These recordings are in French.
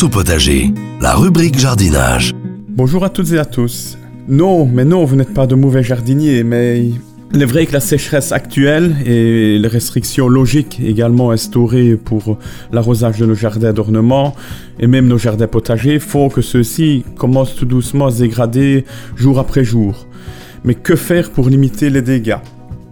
Au potager, la rubrique jardinage. Bonjour à toutes et à tous. Non, mais non, vous n'êtes pas de mauvais jardiniers, mais il est vrai que la sécheresse actuelle et les restrictions logiques également instaurées pour l'arrosage de nos jardins d'ornement et même nos jardins potagers font que ceux-ci commencent tout doucement à se dégrader jour après jour. Mais que faire pour limiter les dégâts?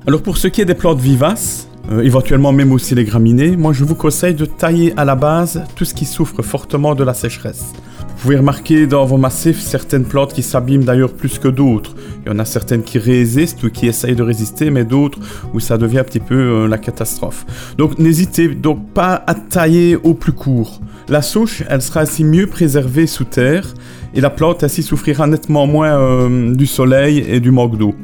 Alors pour ce qui est des plantes vivaces, euh, éventuellement même aussi les graminées, moi je vous conseille de tailler à la base tout ce qui souffre fortement de la sécheresse. Vous pouvez remarquer dans vos massifs certaines plantes qui s'abîment d'ailleurs plus que d'autres. Il y en a certaines qui résistent ou qui essayent de résister, mais d'autres où ça devient un petit peu euh, la catastrophe. Donc n'hésitez donc pas à tailler au plus court. La souche, elle sera ainsi mieux préservée sous terre et la plante ainsi souffrira nettement moins euh, du soleil et du manque d'eau.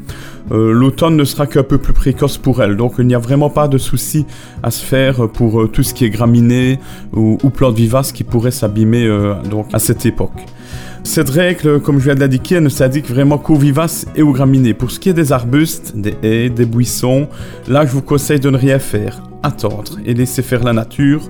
Euh, l'automne ne sera qu'un peu plus précoce pour elle, donc il n'y a vraiment pas de souci à se faire pour euh, tout ce qui est graminées ou, plantes vivaces qui pourraient s'abîmer à cette époque. Cette règle, comme je viens de l'indiquer, ne s'indique vraiment qu'aux vivaces et aux graminées. Pour ce qui est des arbustes, des haies, des buissons, là je vous conseille de ne rien faire, attendre et laisser faire la nature.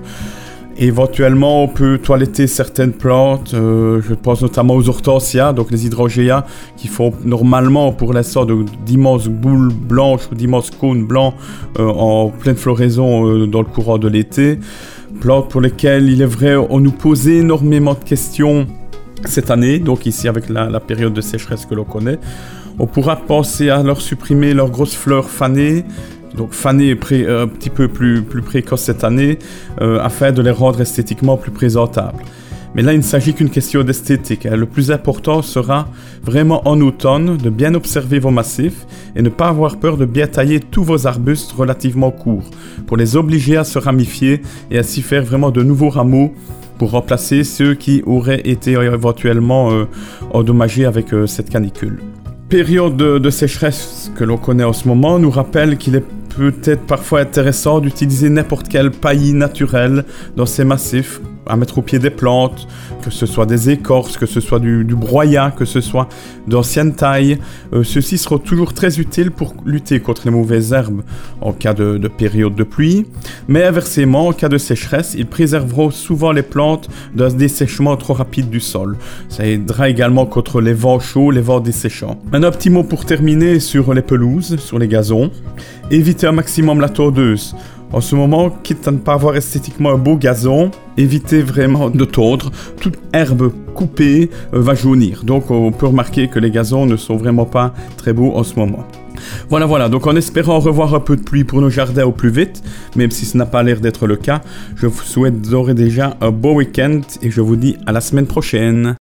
Éventuellement, on peut toiletter certaines plantes. Euh, je pense notamment aux hortensias, donc les hydrogéas, qui font normalement pour l'instant d'immenses boules blanches ou d'immenses cônes blancs euh, en pleine floraison euh, dans le courant de l'été. Plantes pour lesquelles, il est vrai, on nous pose énormément de questions cette année, donc ici avec la, la période de sécheresse que l'on connaît. On pourra penser à leur supprimer leurs grosses fleurs fanées, donc fanées euh, un petit peu plus, plus précoce cette année, euh, afin de les rendre esthétiquement plus présentables. Mais là, il ne s'agit qu'une question d'esthétique. Hein. Le plus important sera vraiment en automne de bien observer vos massifs et ne pas avoir peur de bien tailler tous vos arbustes relativement courts pour les obliger à se ramifier et ainsi faire vraiment de nouveaux rameaux pour remplacer ceux qui auraient été éventuellement euh, endommagés avec cette canicule période de, sécheresse que l'on connaît en ce moment nous rappelle qu'il est peut-être parfois intéressant d'utiliser n'importe quel paillis naturel dans ces massifs à mettre au pied des plantes, que ce soit des écorces, que ce soit du, broyat, que ce soit d'anciennes tailles. Euh, ceux-ci seront toujours très utiles pour lutter contre les mauvaises herbes en cas de, période de pluie, mais inversement, en cas de sécheresse, ils préserveront souvent les plantes d'un dessèchement trop rapide du sol. Ça aidera également contre les vents chauds, les vents desséchants. Un petit mot pour terminer sur les pelouses, sur les gazons. Évitez un maximum la tordeuse. En ce moment, quitte à ne pas avoir esthétiquement un beau gazon, évitez vraiment de tondre. Toute herbe coupée euh, va jaunir. Donc on peut remarquer que les gazons ne sont vraiment pas très beaux en ce moment. Voilà, voilà, donc en espérant revoir un peu de pluie pour nos jardins au plus vite, même si ce n'a pas l'air d'être le cas, je vous souhaite d'ores et déjà un beau week-end et je vous dis à la semaine prochaine.